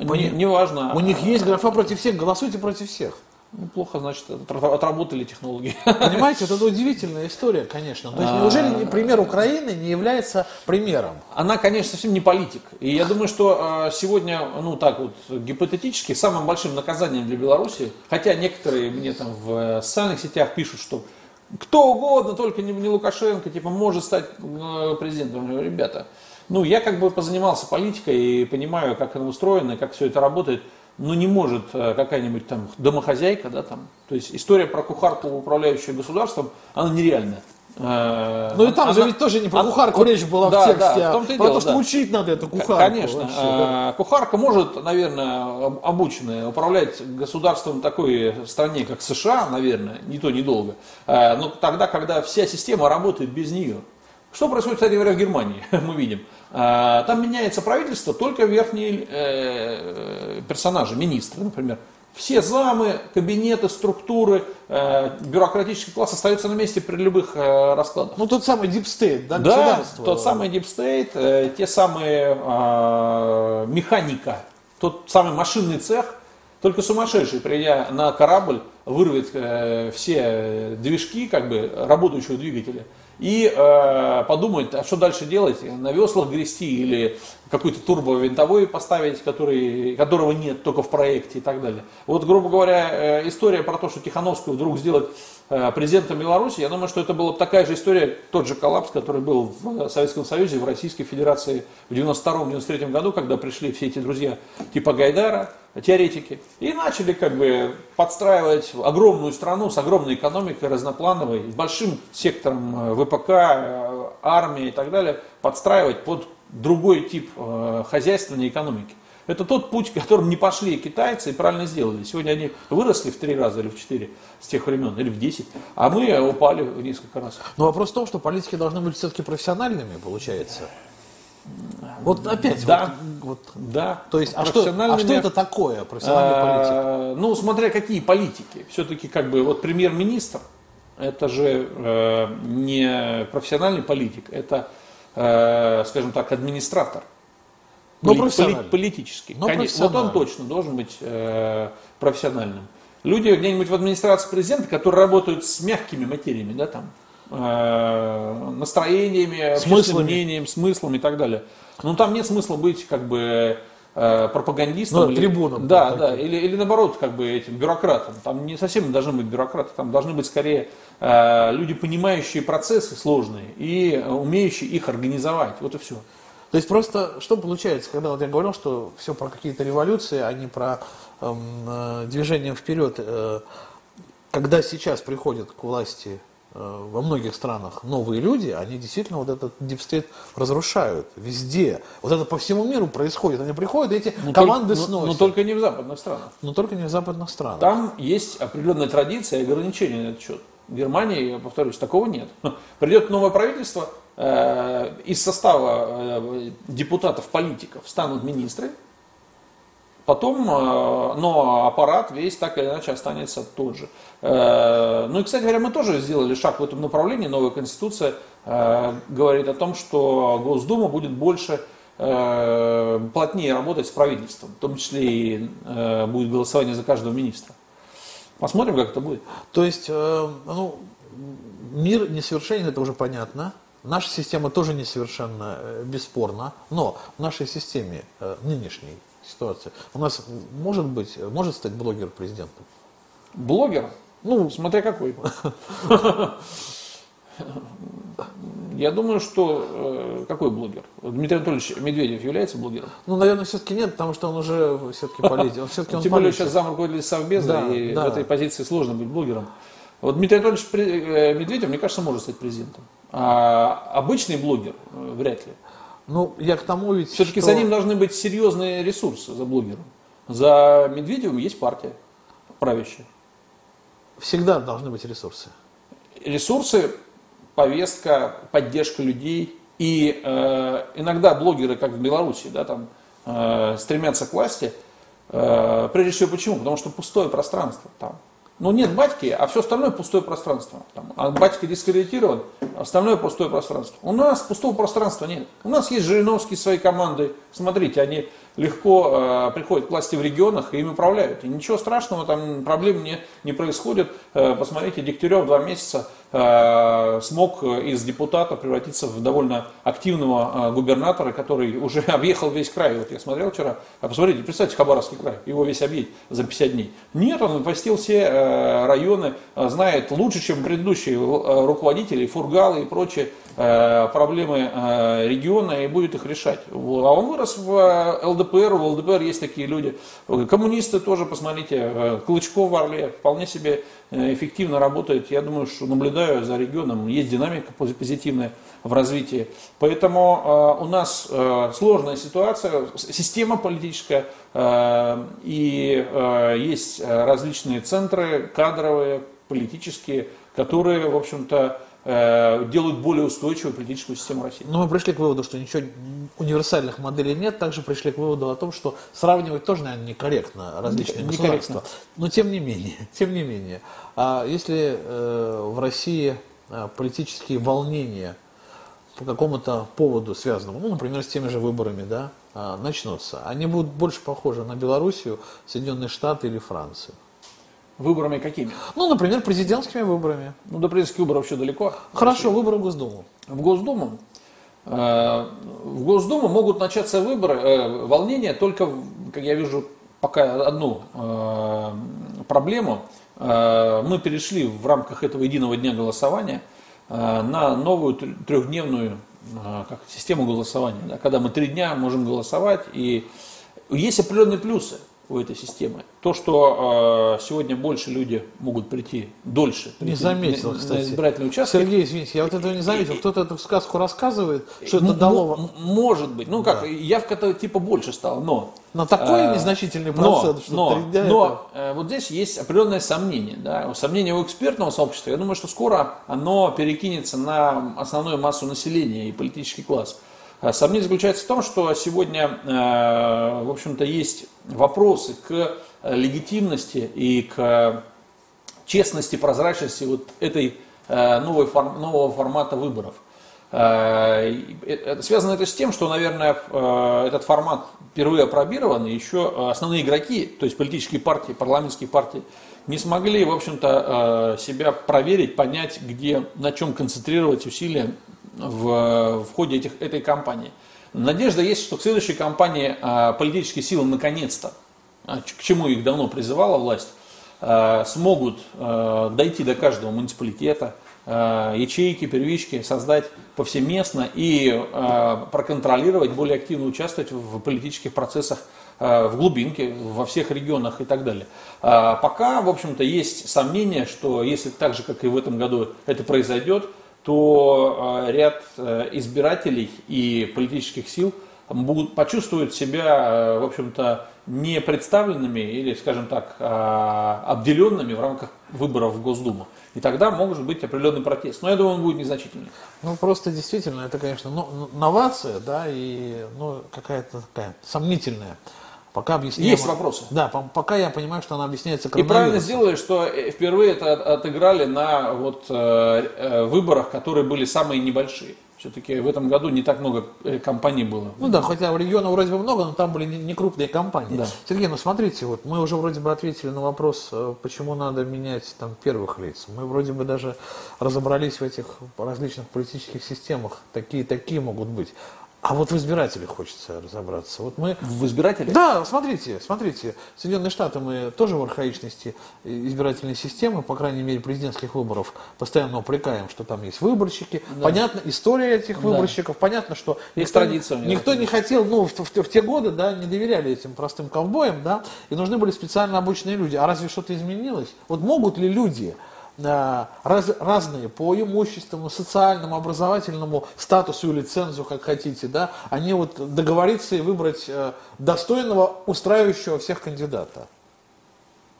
Не, не важно. У них есть графа против всех, голосуйте против всех. Ну, плохо, значит, отработали технологии. Понимаете, это удивительная история, конечно. То есть, неужели пример Украины не является примером? Она, конечно, совсем не политик. И я думаю, что а, сегодня, ну так вот, гипотетически, самым большим наказанием для Беларуси, хотя некоторые мне там в социальных сетях пишут, что кто угодно, только не, не Лукашенко, типа, может стать э, президентом. Ребята, ну, я как бы позанимался политикой и понимаю, как она устроена, как все это работает ну не может э, какая-нибудь там домохозяйка, да, там, то есть история про кухарку, управляющую государством, она нереальная. Э, ну и там она, же ведь тоже не про кухарку речь была да, в тексте, да, в -то а про то, что да. учить надо эту кухарку. Конечно. Вообще, да. Э, кухарка может, наверное, обученная, управлять государством такой стране, как США, наверное, не то, недолго. Но тогда, когда вся система работает без нее. Что происходит, кстати говоря, в Германии, [laughs] мы видим. А, там меняется правительство, только верхние э, персонажи, министры, например. Все замы, кабинеты, структуры, э, бюрократический класс остаются на месте при любых э, раскладах. Ну, тот самый Deep State, да, Да, тот самый Deep State, те самые а, механика, тот самый машинный цех, только сумасшедший, придя на корабль, вырвет все движки, как бы, работающего двигателя – и э, подумать, а что дальше делать, на веслах грести или какой-то турбовинтовой поставить, который, которого нет только в проекте и так далее. Вот, грубо говоря, э, история про то, что Тихановскую вдруг сделать э, президентом Беларуси, я думаю, что это была такая же история, тот же коллапс, который был в Советском Союзе, в Российской Федерации в 92-93 году, когда пришли все эти друзья типа Гайдара, теоретики, и начали как бы подстраивать огромную страну с огромной экономикой, разноплановой, большим сектором э, ВПК, э, армии и так далее, подстраивать под другой тип э, хозяйственной экономики. Это тот путь, [laughs] которым не пошли китайцы и правильно сделали. Сегодня они выросли в три раза или в четыре с тех времен, или в десять, а мы упали в несколько раз. Но вопрос в том, что политики должны быть все-таки профессиональными, получается. Вот опять, да, вот, вот, да. То есть, а что, а что это такое, профессиональный политик? Ну, смотря какие политики. Все-таки как бы вот премьер-министр, это же э, не профессиональный политик, это, э, скажем так, администратор. Но ну, поли, поли, политический. Но Конечно, вот он точно должен быть э, профессиональным. Люди где-нибудь в администрации президента, которые работают с мягкими материями, да, там, настроениями, смыслами. мнением, смыслом и так далее. Ну там нет смысла быть как бы э, пропагандистом. Ну, или, трибуном. Да, да, или, или наоборот, как бы этим бюрократом. Там не совсем должны быть бюрократы, там должны быть скорее э, люди, понимающие процессы сложные и умеющие их организовать. Вот и все. То есть просто что получается, когда вот я говорил, что все про какие-то революции, а не про эм, э, движение вперед, э, когда сейчас приходят к власти э, во многих странах новые люди, они действительно вот этот deep state разрушают везде. Вот это по всему миру происходит. Они приходят, эти но команды только, сносят. Но, но только не в западных странах. Но только не в западных странах. Там есть определенная традиция и ограничения на этот счет. В Германии, я повторюсь, такого нет. [laughs] Придет новое правительство, Э, из состава э, депутатов-политиков станут министры, потом, э, но аппарат весь так или иначе останется тот же. Ну и, кстати говоря, мы тоже сделали шаг в этом направлении. Новая конституция говорит о том, что Госдума будет больше плотнее работать с правительством, в том числе и будет голосование за каждого министра. Посмотрим, как это будет. То есть, ну, мир несовершенен, это уже понятно. Наша система тоже несовершенна, э, бесспорно, но в нашей системе э, нынешней ситуации у нас может быть, может стать блогер президентом? Блогер? Ну, смотря какой. [laughs] Я думаю, что э, какой блогер? Дмитрий Анатольевич Медведев является блогером? Ну, наверное, все-таки нет, потому что он уже все-таки [laughs] политик. Он все-таки он Тем более сейчас зам руководителя Совбеза, да, и да. в этой позиции сложно быть блогером. Вот Дмитрий Анатольевич Медведев, мне кажется, может стать президентом. А обычный блогер э, вряд ли. Ну, я к тому ведь... Все-таки что... за ним должны быть серьезные ресурсы, за блогером. За Медведевым есть партия правящая. Всегда должны быть ресурсы. Ресурсы, повестка, поддержка людей. И э, иногда блогеры, как в Беларуси, да, там, э, стремятся к власти. Э, прежде всего почему? Потому что пустое пространство там. Ну нет батьки, а все остальное пустое пространство. Там, а батька дискредитирован, остальное пустое пространство. У нас пустого пространства нет. У нас есть Жириновские свои команды. Смотрите, они легко э, приходят к власти в регионах и им управляют. И ничего страшного, там проблем не, не происходит. Э, посмотрите, Дегтярев два месяца э, смог из депутата превратиться в довольно активного э, губернатора, который уже [laughs] объехал весь край. Вот я смотрел вчера, а посмотрите, представьте, Хабаровский край, его весь объедет за 50 дней. Нет, он посетил все э, районы, э, знает лучше, чем предыдущие э, руководители, фургалы и прочие Э, проблемы э, региона и будет их решать. А он вырос в э, ЛДПР, в ЛДПР есть такие люди. Коммунисты тоже, посмотрите, Клычков в Орле вполне себе эффективно работает. Я думаю, что наблюдаю за регионом, есть динамика позитивная в развитии. Поэтому у нас сложная ситуация, система политическая, и есть различные центры кадровые, политические, которые, в общем-то, Э, делают более устойчивую политическую систему России. Но мы пришли к выводу, что ничего универсальных моделей нет, также пришли к выводу о том, что сравнивать тоже, наверное, некорректно различные не, государства. Но тем не менее, [laughs] тем не менее, а если э, в России э, политические волнения по какому-то поводу связанному, ну, например, с теми же выборами, да, э, начнутся, они будут больше похожи на Белоруссию, Соединенные Штаты или Францию. Выборами какими? Ну, например, президентскими выборами. Ну, до президентских выборов еще далеко. Хорошо, выборы в Госдуму. В Госдуму? Э, в Госдуму могут начаться выборы, э, волнения только, как я вижу, пока одну э, проблему. Мы перешли в рамках этого единого дня голосования на новую трехдневную как, систему голосования, да, когда мы три дня можем голосовать, и есть определенные плюсы. У этой системы. То, что э, сегодня больше люди могут прийти дольше. Не заметил, на, кстати. На избирательный участок. Сергей, извините, я вот этого не заметил. Кто-то эту сказку рассказывает, что это дало... м- Может быть. Ну как, явка-то типа больше стала, но... На такой э, незначительный но, процент, что но, дня но, э, вот здесь есть определенное сомнение. Да? Сомнение у экспертного сообщества. Я думаю, что скоро оно перекинется на основную массу населения и политический класс. А Сомнение заключается в том, что сегодня, э, в общем-то, есть вопросы к легитимности и к честности, прозрачности вот этой э, новой нового формата выборов. Э, Связано это с тем, что, наверное, этот формат впервые опробирован, и еще основные игроки, то есть политические партии, парламентские партии, не смогли, в общем-то, себя проверить, понять, где, на чем концентрировать усилия в, в ходе этих, этой кампании. Надежда есть, что к следующей кампании э, политические силы наконец-то, а, к чему их давно призывала власть, э, смогут дойти до каждого муниципалитета, ячейки, первички создать повсеместно и проконтролировать, более активно участвовать в политических процессах в глубинке, во всех регионах и так далее. А Пока, в общем-то, есть сомнение, что если так же, как и в этом году, это произойдет, то э, ряд э, избирателей и политических сил будут почувствуют себя, э, в общем-то, не представленными или, скажем так, э, обделенными в рамках выборов в Госдуму. И тогда может быть определенный протест. Но я думаю, он будет незначительный. Ну, просто действительно, это, конечно, ну, новация, да, и ну, какая-то такая сомнительная. Пока объясняем... Есть вопросы. Да, по- пока я понимаю, что она объясняется И правильно сделали, что э, впервые это от- отыграли на вот, э, э, выборах, которые были самые небольшие. Все-таки в этом году не так много компаний было. Ну да, хотя в регионах вроде бы много, но там были не, крупные компании. Да. Сергей, ну смотрите, вот мы уже вроде бы ответили на вопрос, почему надо менять там первых лиц. Мы вроде бы даже разобрались в этих различных политических системах. Такие такие могут быть. А вот в избирателях хочется разобраться. Вот мы В избирателях? Да, смотрите, смотрите, Соединенные Штаты мы тоже в архаичности избирательной системы, по крайней мере, президентских выборов, постоянно упрекаем, что там есть выборщики. Понятно, история этих Да. выборщиков, понятно, что Есть никто, традиция никто не хотел, ну, в, в- в те годы, да, не доверяли этим простым ковбоям, да, и нужны были специально обученные люди. А разве что-то изменилось? Вот могут ли люди раз- разные по имущественному, социальному, образовательному статусу или цензу, как хотите, да, они вот договориться и выбрать э, достойного, устраивающего всех кандидата.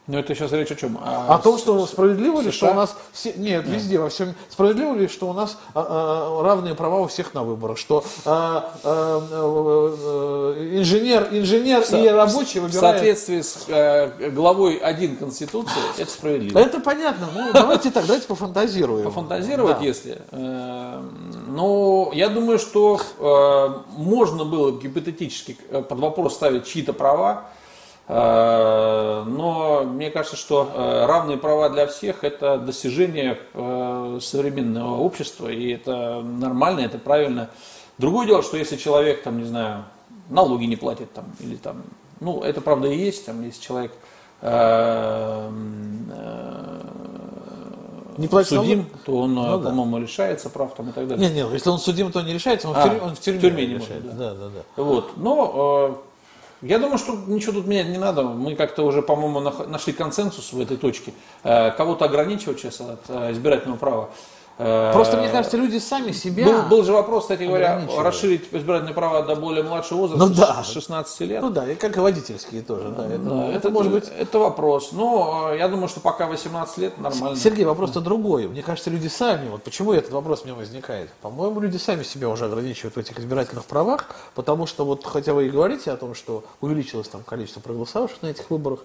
Но это сейчас речь о чем? О том, что справедливо ли, что США? у нас все, нет, везде во всем справедливо ли, что у нас а, а, равные права у всех на выборах, что а, а, а, а, инженер, инженер и рабочий В выбирают. соответствии с э, главой 1 Конституции это справедливо. Это понятно. Ну давайте так, давайте пофантазируем. Пофантазировать, Да. если. э, Но я думаю, что э, можно было бы гипотетически э, под вопрос ставить чьи-то права, но мне кажется, что э, равные права для всех это достижение э, современного общества, и это нормально, это правильно. Другое дело, что если человек, там, не знаю, налоги не платит, там, или там, ну, это правда и есть, там, если человек э, э, Не платит судим, налоги? то он, Ну да. по-моему, лишается прав там и так далее. Нет, нет, если он судим, то не решается, он, А, в, тюрьме, он в тюрьме, в тюрьме не решает. может, да, да, да. Вот. Но э, я думаю, что ничего тут менять не надо. Мы как-то уже, по-моему, нашли консенсус в этой точке. Э, кого-то ограничивать сейчас от э, избирательного права. Э, Просто мне кажется, люди сами себя. Был, был же вопрос, кстати говоря, расширить избирательное право до более младшего возраста, Ну да. с 16 лет. Ну да, и как и водительские тоже, да. Это, Да, это может быть. Это вопрос. Но э, я думаю, что пока 18 лет нормально. Сергей, вопрос-то другой. Мне кажется, люди сами, вот почему этот вопрос у меня возникает? По-моему, люди сами себя уже ограничивают в этих избирательных правах, потому что вот хотя вы и говорите о том, что увеличилось там количество проголосовавших на этих выборах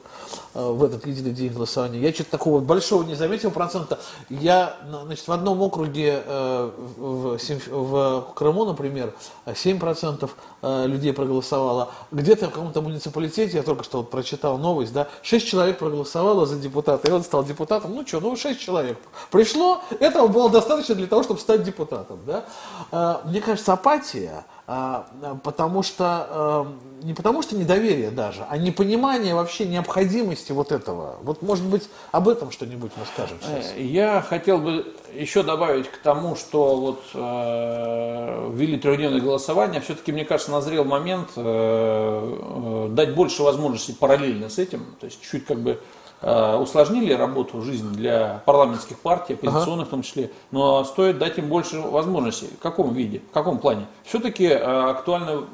э, в этот единый день голосования, я что-то такого большого не заметил процента. Я, на- значит, в одном округе э, в, в Крыму, например, 7% э, людей проголосовало. Где-то в каком-то муниципалитете, я только что вот прочитал новость, да, 6 человек проголосовало за депутата, и он стал депутатом. Ну что, ну 6 человек пришло, этого было достаточно для того, чтобы стать депутатом. Да? Э, Мне кажется, апатия потому что, э, не потому что недоверие даже, а непонимание вообще необходимости вот этого. Вот, может быть, об этом что-нибудь мы скажем сейчас. Э, я хотел бы еще добавить к тому, что вот э, ввели трехдневное голосование, все-таки, мне кажется, назрел момент э, э, дать больше возможностей параллельно с этим, то есть чуть как бы усложнили работу, жизнь для парламентских партий, оппозиционных ага. в том числе, но стоит дать им больше возможностей. В каком виде, в каком плане? Все-таки э, актуально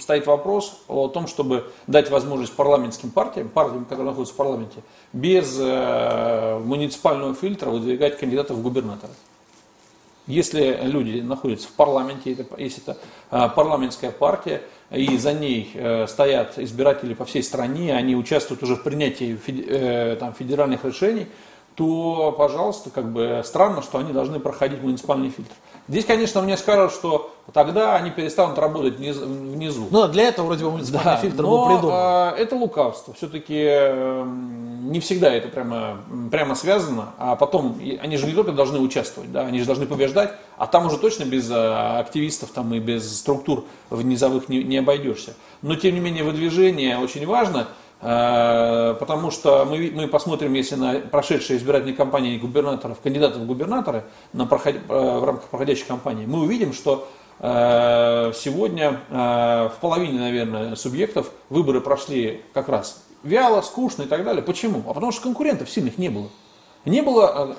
стоит вопрос о том, чтобы дать возможность парламентским партиям, партиям, которые находятся в парламенте, без э, муниципального фильтра выдвигать кандидатов в губернаторы. Если люди находятся в парламенте, если это парламентская партия, и за ней э, стоят избиратели по всей стране, они участвуют уже в принятии э, там, федеральных решений, то, пожалуйста, как бы странно, что они должны проходить муниципальный фильтр. Здесь, конечно, мне скажут, что тогда они перестанут работать внизу. Ну, для этого вроде бы муниципальный да, фильтр но, был придуман. А, это лукавство. Все-таки эм, не всегда это прямо, прямо связано. А потом, они же не только должны участвовать, да, они же должны побеждать, а там уже точно без а, активистов там, и без структур в низовых не, не обойдешься. Но, тем не менее, выдвижение очень важно – потому что мы, мы посмотрим, если на прошедшие избирательные кампании губернаторов, кандидатов в губернаторы на проход, э, в рамках проходящей кампании, мы увидим, что э, сегодня в половине, наверное, субъектов выборы прошли как раз вяло, скучно и так далее. Почему? А потому что конкурентов сильных не было. Не было,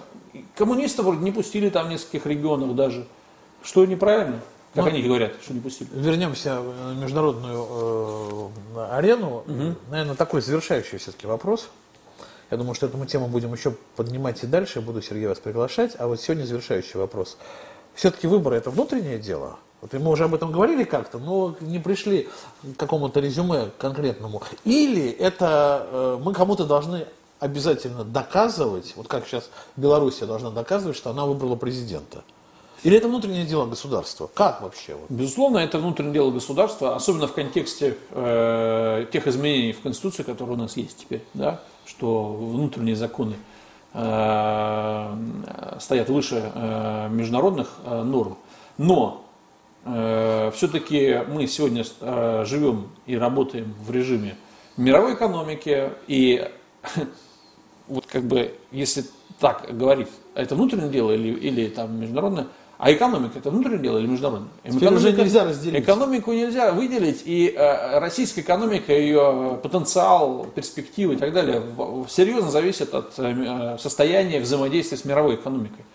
коммунистов вроде не пустили там в нескольких регионах даже, что неправильно. Как ну, они говорят, что не пустили. Вернемся на международную э, арену. Угу. Наверное, такой завершающий все-таки вопрос. Я думаю, что эту мы тему будем еще поднимать и дальше. Я буду, Сергей, вас приглашать. А вот сегодня завершающий вопрос. Все-таки выборы – это внутреннее дело? Вот мы уже об этом говорили как-то, но не пришли к какому-то резюме конкретному. Или это э, мы кому-то должны обязательно доказывать, вот как сейчас Белоруссия должна доказывать, что она выбрала президента – или это внутреннее дело государства? Как вообще? Безусловно, это внутреннее дело государства, особенно в контексте э, тех изменений в Конституции, которые у нас есть теперь, да, что внутренние законы э, стоят выше э, международных э, норм. Но э, все-таки мы сегодня э, живем и работаем в режиме мировой экономики, и [laughs] вот как бы, если так говорить, это внутреннее дело или, или там международное, а экономика это внутреннее дело или международное? Теперь уже нельзя разделить. Экономику нельзя выделить, и э, российская экономика, ее потенциал, перспективы и так далее в, серьезно зависит от э, состояния взаимодействия с мировой экономикой.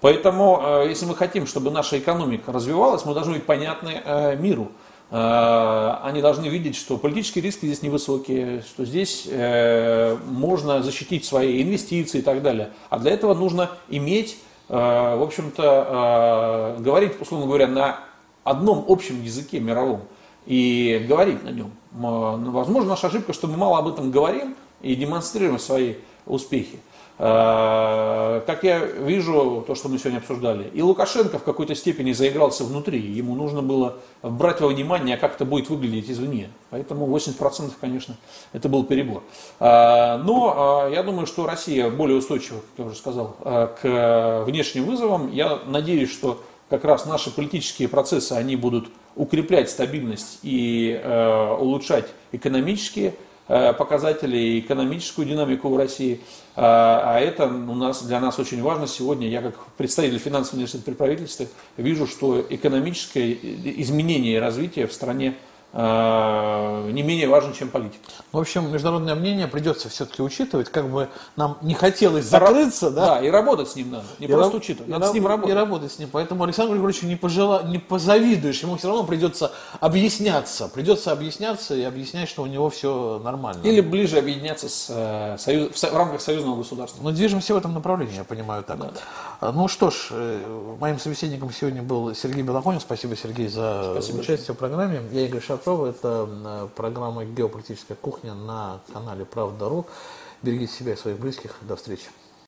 Поэтому, э, если мы хотим, чтобы наша экономика развивалась, мы должны быть понятны э, миру. Э, они должны видеть, что политические риски здесь невысокие, что здесь э, можно защитить свои инвестиции и так далее. А для этого нужно иметь Э, в общем-то, э, говорить, условно говоря, на одном общем языке мировом и говорить на нем. Ну, возможно, наша ошибка, что мы мало об этом говорим и демонстрируем свои успехи. Э, как я вижу, то, что мы сегодня обсуждали, и Лукашенко в какой-то степени заигрался внутри. Ему нужно было брать во внимание, как это будет выглядеть извне. Поэтому 80% конечно, это был перебор. Э, но э, я думаю, что Россия более устойчива, как я уже сказал, к внешним вызовам. Я надеюсь, что как раз наши политические процессы, они будут укреплять стабильность и улучшать экономические Э, показатели и экономическую динамику в России. А, а это у нас, для нас очень важно. Сегодня я как представитель финансового университета при правительстве вижу, что экономическое изменение и развитие в стране Э, не менее важен, чем политика. В общем, международное мнение придется все-таки учитывать, как бы нам не хотелось закрыться, да? Да, и работать с ним надо, не и просто раб... учитывать, надо и с ним работать. И работать с ним, поэтому Александру Григорьевичу не, пожела... не позавидуешь, ему все равно придется объясняться, придется объясняться и объяснять, что у него все нормально. Или ближе объединяться с, э, союз... в рамках союзного государства. Мы движемся в этом направлении, я понимаю так. Да. А, ну что ж, э, моим собеседником сегодня был Сергей Белохонин, спасибо, Сергей, за спасибо. участие в программе. Я Игорь Шатров, это э, программа «Геополитическая кухня» на канале «Правда.ру». Берегите себя и своих близких. До встречи.